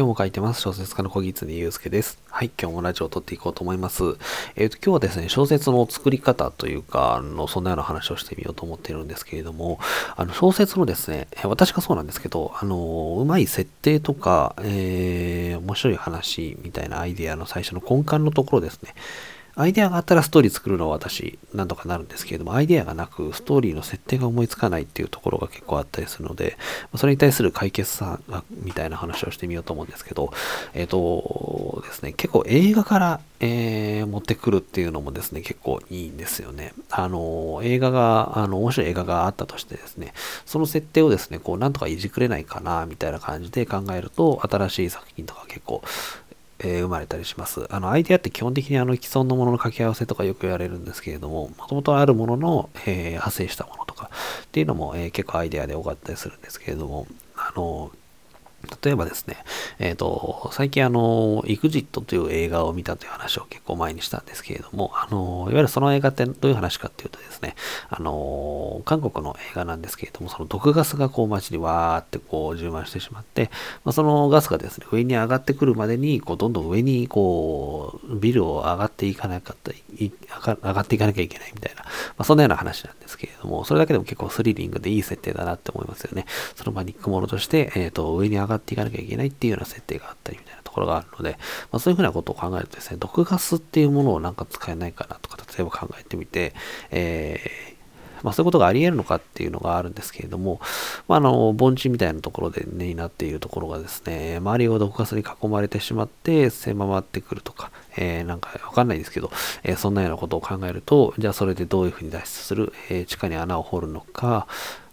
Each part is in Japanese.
今日も書いてます。小説家の小木常祐介です。はい、今日もラジオを撮っていこうと思います。えっ、ー、と、今日はですね、小説の作り方というか、あの、そんなような話をしてみようと思っているんですけれども、あの、小説のですね、私がそうなんですけど、あの、うまい設定とか、えー、面白い話みたいなアイデアの最初の根幹のところですね、アイデアがあったらストーリー作るのは私、なんとかなるんですけれども、アイデアがなく、ストーリーの設定が思いつかないっていうところが結構あったりするので、それに対する解決策みたいな話をしてみようと思うんですけど、えっ、ー、とですね、結構映画から、えー、持ってくるっていうのもですね、結構いいんですよね。あの、映画が、あの、面白い映画があったとしてですね、その設定をですね、こう、なんとかいじくれないかな、みたいな感じで考えると、新しい作品とか結構、えー、生まれたりします。あの、アイデアって基本的にあの既存のものの掛け合わせとかよく言われるんですけれども、もともとあるものの、えー、派生したものとかっていうのも、えー、結構アイデアで多かったりするんですけれども、あの、例えばですね、えっ、ー、と、最近あの、エグジットという映画を見たという話を結構前にしたんですけれども、あの、いわゆるその映画ってどういう話かっていうとですね、あの、韓国の映画なんですけれども、その毒ガスがこう街にわーってこう充満してしまって、まあ、そのガスがですね、上に上がってくるまでに、こう、どんどん上にこう、ビルを上がっていかなかった上がっていかなきゃいけないみたいな、まあ、そんなような話なんですけれども、それだけでも結構スリリングでいい設定だなって思いますよね。その場に行くものとして、えっ、ー、と、上に上ががっていかなきゃいけないっていうような設定があったりみたいなところがあるので、まあ、そういうふうなことを考えるとですね、毒ガスっていうものをなんか使えないかなとか、例えば考えてみて、えーまあ、そういうことがあり得るのかっていうのがあるんですけれども、まあ、あの、盆地みたいなところでね、になっているところがですね、周りを毒ガスに囲まれてしまって、狭まってくるとか、えー、なんかわかんないですけど、えー、そんなようなことを考えると、じゃあそれでどういうふうに脱出する、えー、地下に穴を掘るのか、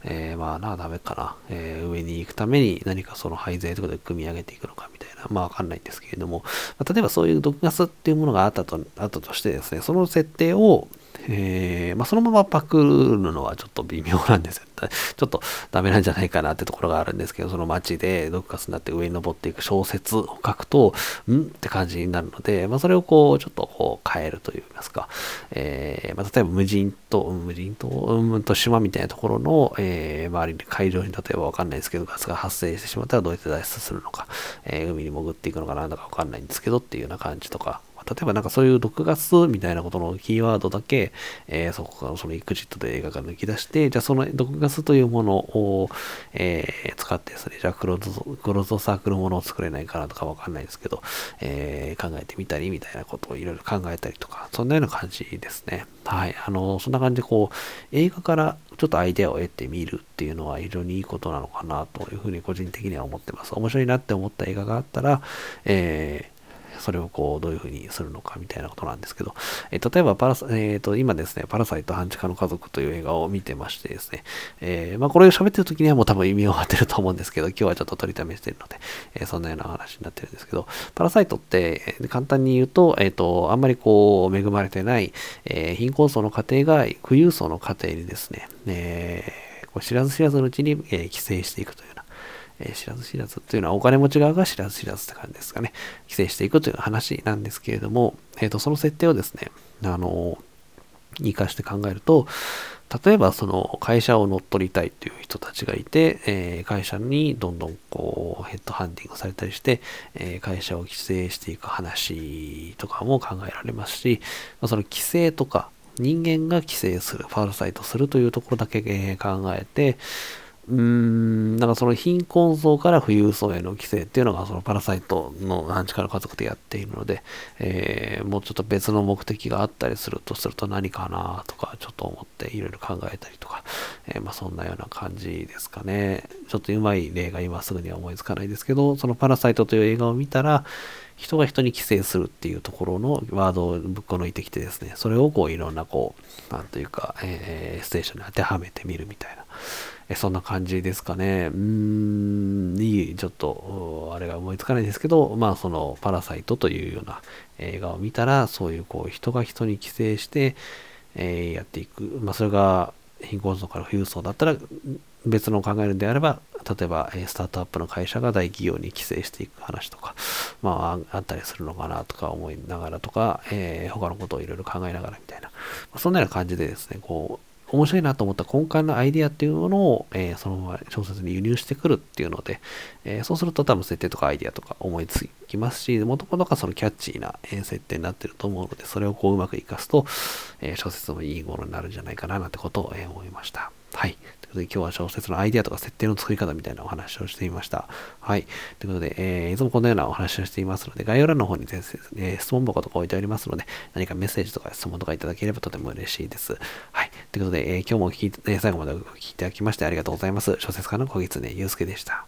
えー、まあ穴はダメかな、えー、上に行くために何かその廃材とかで組み上げていくのかみたいな、まあわかんないんですけれども、まあ、例えばそういう毒ガスっていうものがあったと、あったとしてですね、その設定を、えー、まあ、そのままパクるのはちょっと微妙なんですよ。ちょっとダメなんじゃないかなってところがあるんですけど、その街で毒ガスになって上に登っていく小説を書くと、んって感じになるので、まあ、それをこう、ちょっとこう変えるといいますか、えー、まあ、例えば無人島、無人島、うんと島みたいなところの、えー、周りに海上に例えばわかんないですけど、ガスが発生してしまったらどうやって脱出するのか、えー、海に潜っていくのかなんだかわかんないんですけどっていうような感じとか、例えばなんかそういう毒ガスみたいなことのキーワードだけ、えー、そこからそのエクジットで映画が抜き出して、じゃあその毒ガスというものを、えー、使ってですね、じゃあクロークローズサークルものを作れないかなとかわかんないですけど、えー、考えてみたりみたいなことをいろいろ考えたりとか、そんなような感じですね。はい。あの、そんな感じでこう、映画からちょっとアイデアを得てみるっていうのは非常にいいことなのかなというふうに個人的には思ってます。面白いなって思った映画があったら、えーそれをこう、どういうふうにするのかみたいなことなんですけど、え、例えばパラサ、えー、と、今ですね、パラサイト半地下の家族という映画を見てましてですね、えー、まあ、これを喋ってる時にはもう多分意味を当てると思うんですけど、今日はちょっと取りためしてるので、えそんなような話になってるんですけど、パラサイトって、え簡単に言うと、えっ、と、あんまりこう、恵まれてない、え貧困層の家庭が富裕層の家庭にですね、えこう知らず知らずのうちに、え寄生していくというようなえー、知らず知らずっていうのはお金持ち側が知らず知らずって感じですかね。規制していくという話なんですけれども、えっ、ー、と、その設定をですね、あの、生かして考えると、例えばその会社を乗っ取りたいという人たちがいて、えー、会社にどんどんこうヘッドハンティングされたりして、えー、会社を規制していく話とかも考えられますし、その規制とか人間が規制する、パラサイトするというところだけ、考えて、うーん、なんかその貧困層から富裕層への規制っていうのがそのパラサイトの半地下の家族でやっているので、えー、もうちょっと別の目的があったりするとすると何かなとかちょっと思っていろいろ考えたりとか、えー、まあそんなような感じですかね。ちょっとうまい例が今すぐには思いつかないですけど、そのパラサイトという映画を見たら、人が人に寄生するっていうところのワードをぶっこ抜いてきてですね、それをこういろんなこう、なんというか、えー、ステーションに当てはめてみるみたいな。えそんな感じですかね。うーん、いい、ちょっと、あれが思いつかないですけど、まあ、その、パラサイトというような映画を見たら、そういう、こう、人が人に寄生して、えー、やっていく。まあ、それが、貧困層から富裕層だったら、別の考えるんであれば、例えば、スタートアップの会社が大企業に寄生していく話とか、まあ、あったりするのかなとか思いながらとか、えー、他のことをいろいろ考えながらみたいな、まあ、そんなような感じでですね、こう、面白いなと思った根幹のアイデアっていうものを、えー、そのまま小説に輸入してくるっていうので、えー、そうすると多分設定とかアイデアとか思いつきますし、もともとがそのキャッチーな設定になってると思うので、それをこううまく活かすと、え、小説もいいものになるんじゃないかななんてことを、え思いました。はい。ということで今日は小説のアイデアとか設定の作り方みたいなお話をしていました。はい。ということで、えー、いつもこのようなお話をしていますので、概要欄の方にですね、え、質問箱とか置いておりますので、何かメッセージとか質問とかいただければとても嬉しいです。はい。ということで、えー、今日も聞いて、最後までお聞きいただきましてありがとうございます。小説家の小狐祐介でした。